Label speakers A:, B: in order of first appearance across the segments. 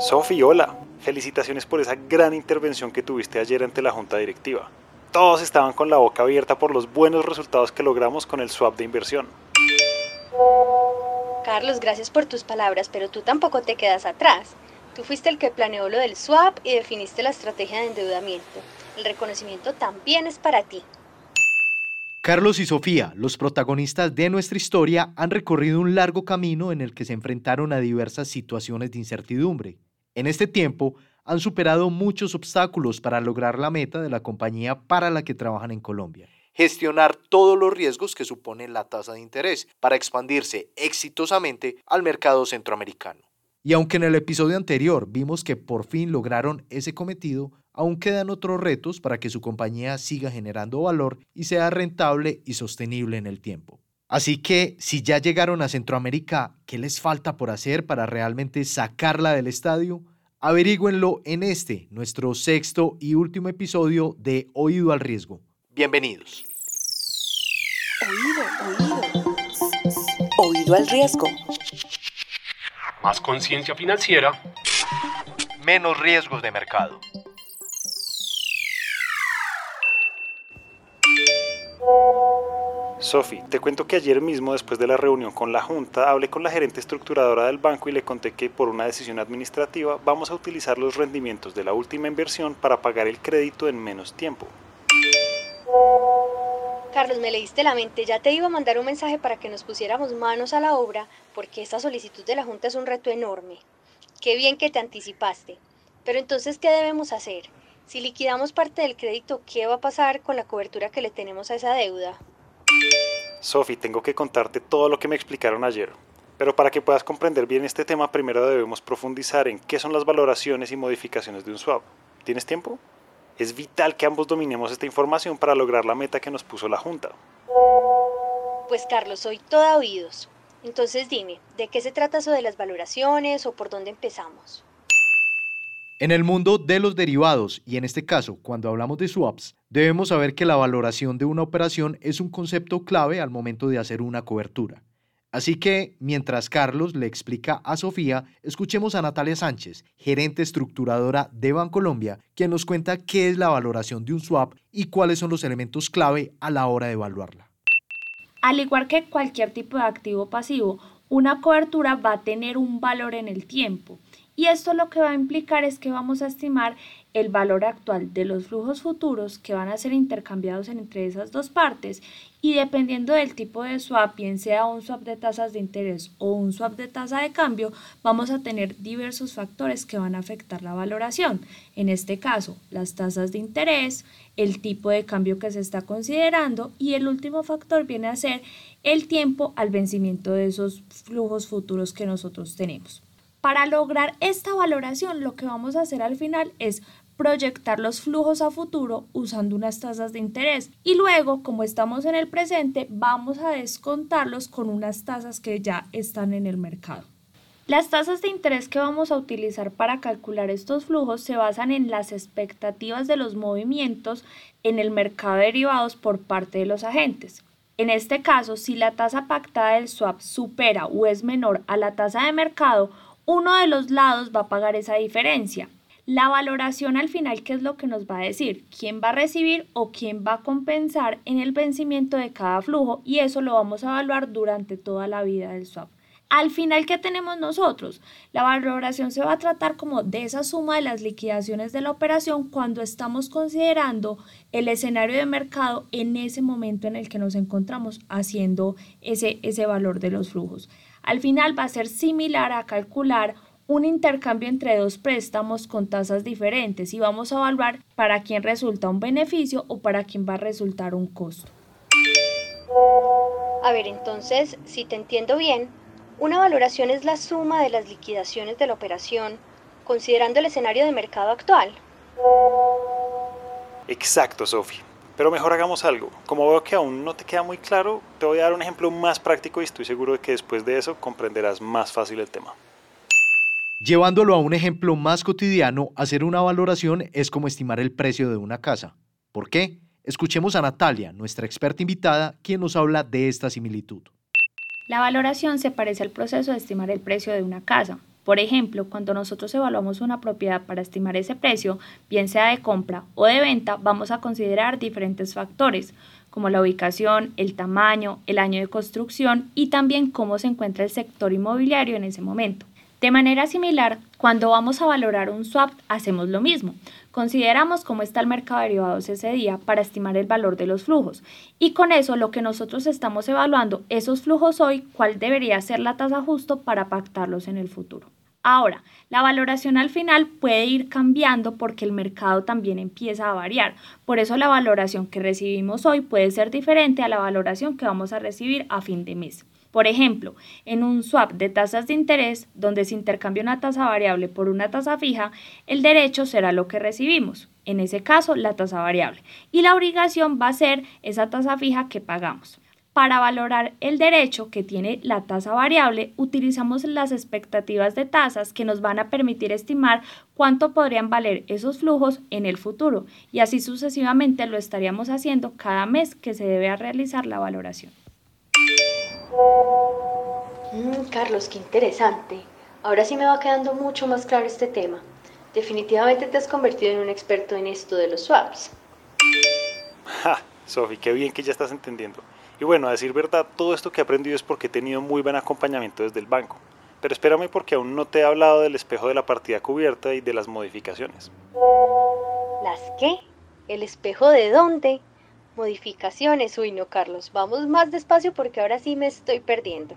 A: Sofi, hola. Felicitaciones por esa gran intervención que tuviste ayer ante la junta directiva. Todos estaban con la boca abierta por los buenos resultados que logramos con el swap de inversión.
B: Carlos, gracias por tus palabras, pero tú tampoco te quedas atrás. Tú fuiste el que planeó lo del swap y definiste la estrategia de endeudamiento. El reconocimiento también es para ti.
C: Carlos y Sofía, los protagonistas de nuestra historia, han recorrido un largo camino en el que se enfrentaron a diversas situaciones de incertidumbre. En este tiempo, han superado muchos obstáculos para lograr la meta de la compañía para la que trabajan en Colombia. Gestionar todos los riesgos que supone la tasa de interés para expandirse exitosamente al mercado centroamericano. Y aunque en el episodio anterior vimos que por fin lograron ese cometido, aún quedan otros retos para que su compañía siga generando valor y sea rentable y sostenible en el tiempo. Así que si ya llegaron a Centroamérica, ¿qué les falta por hacer para realmente sacarla del estadio? Averígüenlo en este, nuestro sexto y último episodio de Oído al Riesgo. Bienvenidos.
D: Oído, oído. Oído al riesgo
E: más conciencia financiera,
C: menos riesgos de mercado.
A: Sofi, te cuento que ayer mismo, después de la reunión con la Junta, hablé con la gerente estructuradora del banco y le conté que por una decisión administrativa vamos a utilizar los rendimientos de la última inversión para pagar el crédito en menos tiempo.
B: Carlos, me leíste la mente, ya te iba a mandar un mensaje para que nos pusiéramos manos a la obra, porque esta solicitud de la Junta es un reto enorme. Qué bien que te anticipaste. Pero entonces, ¿qué debemos hacer? Si liquidamos parte del crédito, ¿qué va a pasar con la cobertura que le tenemos a esa deuda?
A: Sofi, tengo que contarte todo lo que me explicaron ayer. Pero para que puedas comprender bien este tema, primero debemos profundizar en qué son las valoraciones y modificaciones de un swap. ¿Tienes tiempo? Es vital que ambos dominemos esta información para lograr la meta que nos puso la Junta.
B: Pues Carlos, soy toda oídos. Entonces dime, ¿de qué se trata eso de las valoraciones o por dónde empezamos?
C: En el mundo de los derivados, y en este caso, cuando hablamos de swaps, debemos saber que la valoración de una operación es un concepto clave al momento de hacer una cobertura. Así que, mientras Carlos le explica a Sofía, escuchemos a Natalia Sánchez, gerente estructuradora de Bancolombia, quien nos cuenta qué es la valoración de un swap y cuáles son los elementos clave a la hora de evaluarla.
F: Al igual que cualquier tipo de activo pasivo, una cobertura va a tener un valor en el tiempo. Y esto lo que va a implicar es que vamos a estimar el valor actual de los flujos futuros que van a ser intercambiados entre esas dos partes y dependiendo del tipo de swap, bien sea un swap de tasas de interés o un swap de tasa de cambio, vamos a tener diversos factores que van a afectar la valoración. En este caso, las tasas de interés, el tipo de cambio que se está considerando y el último factor viene a ser el tiempo al vencimiento de esos flujos futuros que nosotros tenemos. Para lograr esta valoración, lo que vamos a hacer al final es proyectar los flujos a futuro usando unas tasas de interés y luego, como estamos en el presente, vamos a descontarlos con unas tasas que ya están en el mercado. Las tasas de interés que vamos a utilizar para calcular estos flujos se basan en las expectativas de los movimientos en el mercado de derivados por parte de los agentes. En este caso, si la tasa pactada del swap supera o es menor a la tasa de mercado, uno de los lados va a pagar esa diferencia. La valoración al final, ¿qué es lo que nos va a decir? ¿Quién va a recibir o quién va a compensar en el vencimiento de cada flujo? Y eso lo vamos a evaluar durante toda la vida del swap. Al final, ¿qué tenemos nosotros? La valoración se va a tratar como de esa suma de las liquidaciones de la operación cuando estamos considerando el escenario de mercado en ese momento en el que nos encontramos haciendo ese, ese valor de los flujos. Al final va a ser similar a calcular un intercambio entre dos préstamos con tasas diferentes y vamos a evaluar para quién resulta un beneficio o para quién va a resultar un costo.
B: A ver, entonces, si te entiendo bien, una valoración es la suma de las liquidaciones de la operación considerando el escenario de mercado actual.
A: Exacto, Sofi. Pero mejor hagamos algo. Como veo que aún no te queda muy claro, te voy a dar un ejemplo más práctico y estoy seguro de que después de eso comprenderás más fácil el tema.
C: Llevándolo a un ejemplo más cotidiano, hacer una valoración es como estimar el precio de una casa. ¿Por qué? Escuchemos a Natalia, nuestra experta invitada, quien nos habla de esta similitud.
F: La valoración se parece al proceso de estimar el precio de una casa. Por ejemplo, cuando nosotros evaluamos una propiedad para estimar ese precio, bien sea de compra o de venta, vamos a considerar diferentes factores, como la ubicación, el tamaño, el año de construcción y también cómo se encuentra el sector inmobiliario en ese momento. De manera similar, cuando vamos a valorar un swap, hacemos lo mismo. Consideramos cómo está el mercado de derivados ese día para estimar el valor de los flujos. Y con eso lo que nosotros estamos evaluando, esos flujos hoy, cuál debería ser la tasa justo para pactarlos en el futuro. Ahora, la valoración al final puede ir cambiando porque el mercado también empieza a variar. Por eso la valoración que recibimos hoy puede ser diferente a la valoración que vamos a recibir a fin de mes. Por ejemplo, en un swap de tasas de interés, donde se intercambia una tasa variable por una tasa fija, el derecho será lo que recibimos, en ese caso la tasa variable, y la obligación va a ser esa tasa fija que pagamos. Para valorar el derecho que tiene la tasa variable, utilizamos las expectativas de tasas que nos van a permitir estimar cuánto podrían valer esos flujos en el futuro y así sucesivamente lo estaríamos haciendo cada mes que se debe realizar la valoración.
B: Mm, Carlos, qué interesante. Ahora sí me va quedando mucho más claro este tema. Definitivamente te has convertido en un experto en esto de los swaps.
A: Ja, Sofi, qué bien que ya estás entendiendo. Y bueno, a decir verdad, todo esto que he aprendido es porque he tenido muy buen acompañamiento desde el banco. Pero espérame porque aún no te he hablado del espejo de la partida cubierta y de las modificaciones.
B: ¿Las qué? ¿El espejo de dónde? Modificaciones. Uy, no, Carlos. Vamos más despacio porque ahora sí me estoy perdiendo.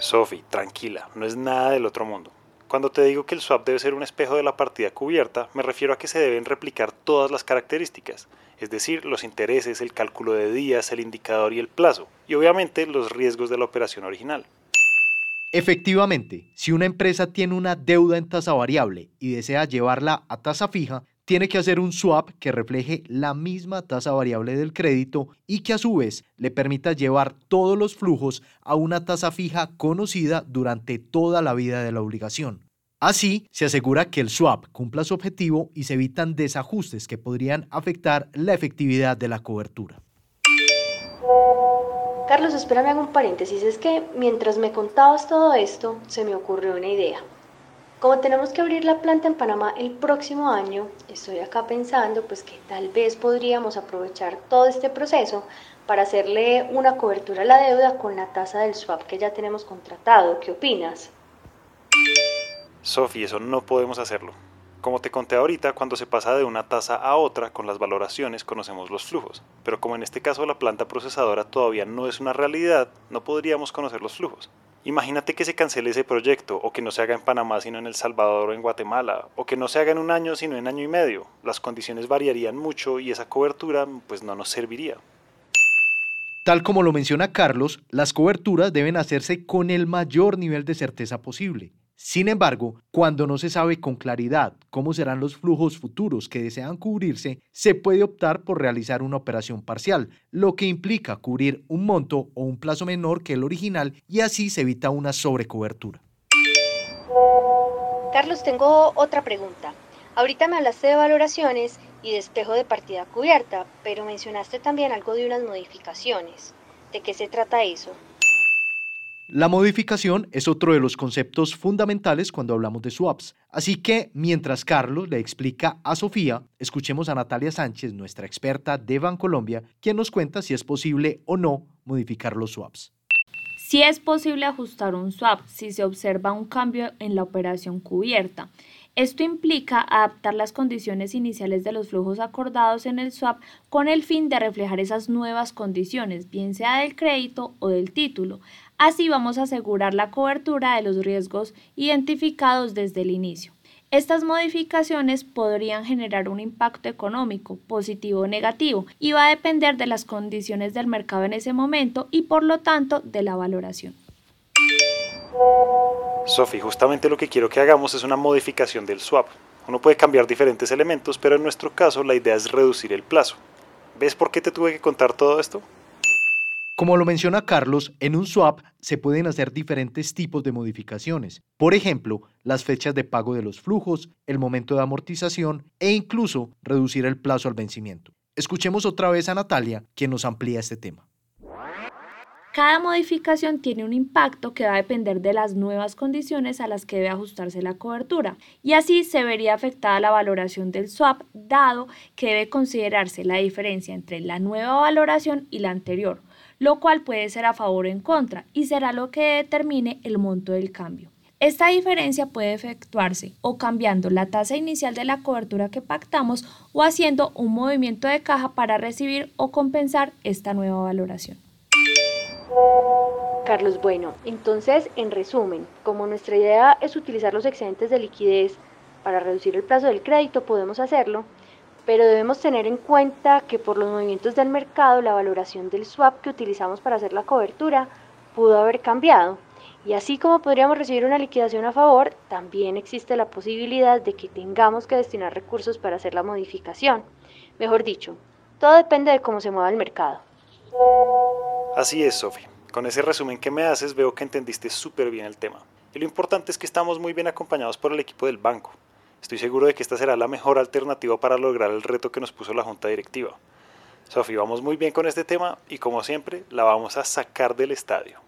A: Sophie, tranquila, no es nada del otro mundo. Cuando te digo que el swap debe ser un espejo de la partida cubierta, me refiero a que se deben replicar todas las características, es decir, los intereses, el cálculo de días, el indicador y el plazo, y obviamente los riesgos de la operación original.
C: Efectivamente, si una empresa tiene una deuda en tasa variable y desea llevarla a tasa fija, tiene que hacer un swap que refleje la misma tasa variable del crédito y que a su vez le permita llevar todos los flujos a una tasa fija conocida durante toda la vida de la obligación. Así, se asegura que el swap cumpla su objetivo y se evitan desajustes que podrían afectar la efectividad de la cobertura.
B: Carlos, espérame hago un paréntesis. Es que mientras me contabas todo esto, se me ocurrió una idea. Como tenemos que abrir la planta en Panamá el próximo año, estoy acá pensando pues que tal vez podríamos aprovechar todo este proceso para hacerle una cobertura a la deuda con la tasa del swap que ya tenemos contratado. ¿Qué opinas?
A: Sofi, eso no podemos hacerlo. Como te conté ahorita, cuando se pasa de una tasa a otra con las valoraciones conocemos los flujos, pero como en este caso la planta procesadora todavía no es una realidad, no podríamos conocer los flujos. Imagínate que se cancele ese proyecto, o que no se haga en Panamá sino en El Salvador o en Guatemala, o que no se haga en un año sino en año y medio. Las condiciones variarían mucho y esa cobertura pues no nos serviría.
C: Tal como lo menciona Carlos, las coberturas deben hacerse con el mayor nivel de certeza posible. Sin embargo, cuando no se sabe con claridad cómo serán los flujos futuros que desean cubrirse, se puede optar por realizar una operación parcial, lo que implica cubrir un monto o un plazo menor que el original y así se evita una sobrecobertura.
B: Carlos, tengo otra pregunta. Ahorita me hablaste de valoraciones y de espejo de partida cubierta, pero mencionaste también algo de unas modificaciones. ¿De qué se trata eso?
C: La modificación es otro de los conceptos fundamentales cuando hablamos de swaps. Así que mientras Carlos le explica a Sofía, escuchemos a Natalia Sánchez, nuestra experta de Bancolombia, quien nos cuenta si es posible o no modificar los swaps.
F: Si es posible ajustar un swap si se observa un cambio en la operación cubierta. Esto implica adaptar las condiciones iniciales de los flujos acordados en el swap con el fin de reflejar esas nuevas condiciones, bien sea del crédito o del título, Así vamos a asegurar la cobertura de los riesgos identificados desde el inicio. Estas modificaciones podrían generar un impacto económico, positivo o negativo, y va a depender de las condiciones del mercado en ese momento y por lo tanto de la valoración.
A: Sofi, justamente lo que quiero que hagamos es una modificación del swap. Uno puede cambiar diferentes elementos, pero en nuestro caso la idea es reducir el plazo. ¿Ves por qué te tuve que contar todo esto?
C: Como lo menciona Carlos, en un swap se pueden hacer diferentes tipos de modificaciones. Por ejemplo, las fechas de pago de los flujos, el momento de amortización e incluso reducir el plazo al vencimiento. Escuchemos otra vez a Natalia, quien nos amplía este tema.
F: Cada modificación tiene un impacto que va a depender de las nuevas condiciones a las que debe ajustarse la cobertura y así se vería afectada la valoración del swap dado que debe considerarse la diferencia entre la nueva valoración y la anterior, lo cual puede ser a favor o en contra y será lo que determine el monto del cambio. Esta diferencia puede efectuarse o cambiando la tasa inicial de la cobertura que pactamos o haciendo un movimiento de caja para recibir o compensar esta nueva valoración.
B: Carlos, bueno, entonces en resumen, como nuestra idea es utilizar los excedentes de liquidez para reducir el plazo del crédito, podemos hacerlo, pero debemos tener en cuenta que por los movimientos del mercado la valoración del swap que utilizamos para hacer la cobertura pudo haber cambiado. Y así como podríamos recibir una liquidación a favor, también existe la posibilidad de que tengamos que destinar recursos para hacer la modificación. Mejor dicho, todo depende de cómo se mueva el mercado.
A: Así es, Sofi. Con ese resumen que me haces veo que entendiste súper bien el tema. Y lo importante es que estamos muy bien acompañados por el equipo del banco. Estoy seguro de que esta será la mejor alternativa para lograr el reto que nos puso la junta directiva. Sofi, vamos muy bien con este tema y como siempre la vamos a sacar del estadio.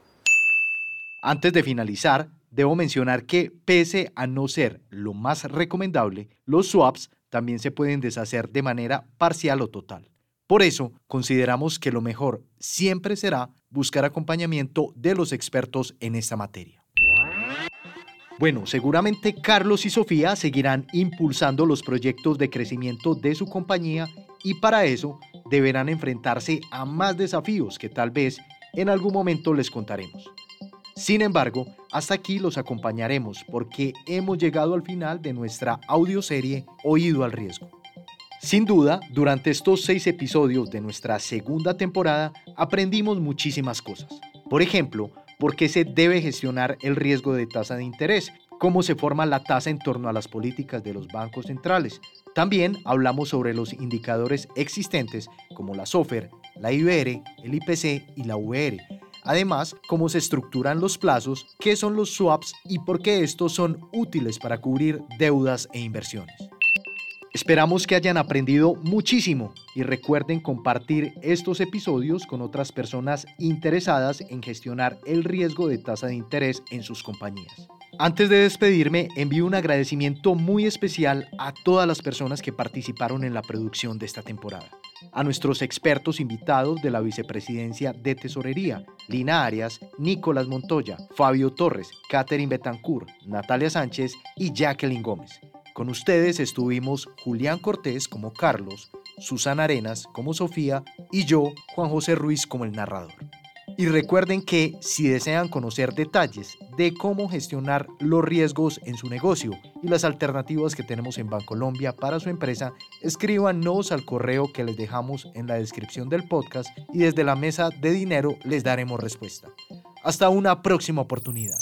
C: Antes de finalizar, debo mencionar que pese a no ser lo más recomendable, los swaps también se pueden deshacer de manera parcial o total. Por eso, consideramos que lo mejor siempre será buscar acompañamiento de los expertos en esta materia. Bueno, seguramente Carlos y Sofía seguirán impulsando los proyectos de crecimiento de su compañía y para eso deberán enfrentarse a más desafíos que tal vez en algún momento les contaremos. Sin embargo, hasta aquí los acompañaremos porque hemos llegado al final de nuestra audioserie Oído al Riesgo. Sin duda, durante estos seis episodios de nuestra segunda temporada aprendimos muchísimas cosas. Por ejemplo, por qué se debe gestionar el riesgo de tasa de interés, cómo se forma la tasa en torno a las políticas de los bancos centrales. También hablamos sobre los indicadores existentes como la SOFER, la IBR, el IPC y la VR. Además, cómo se estructuran los plazos, qué son los swaps y por qué estos son útiles para cubrir deudas e inversiones. Esperamos que hayan aprendido muchísimo y recuerden compartir estos episodios con otras personas interesadas en gestionar el riesgo de tasa de interés en sus compañías. Antes de despedirme, envío un agradecimiento muy especial a todas las personas que participaron en la producción de esta temporada. A nuestros expertos invitados de la Vicepresidencia de Tesorería, Lina Arias, Nicolás Montoya, Fabio Torres, Catherine Betancourt, Natalia Sánchez y Jacqueline Gómez. Con ustedes estuvimos Julián Cortés como Carlos, Susana Arenas como Sofía y yo, Juan José Ruiz, como el narrador. Y recuerden que si desean conocer detalles de cómo gestionar los riesgos en su negocio y las alternativas que tenemos en Bancolombia para su empresa, escríbanos al correo que les dejamos en la descripción del podcast y desde la mesa de dinero les daremos respuesta. Hasta una próxima oportunidad.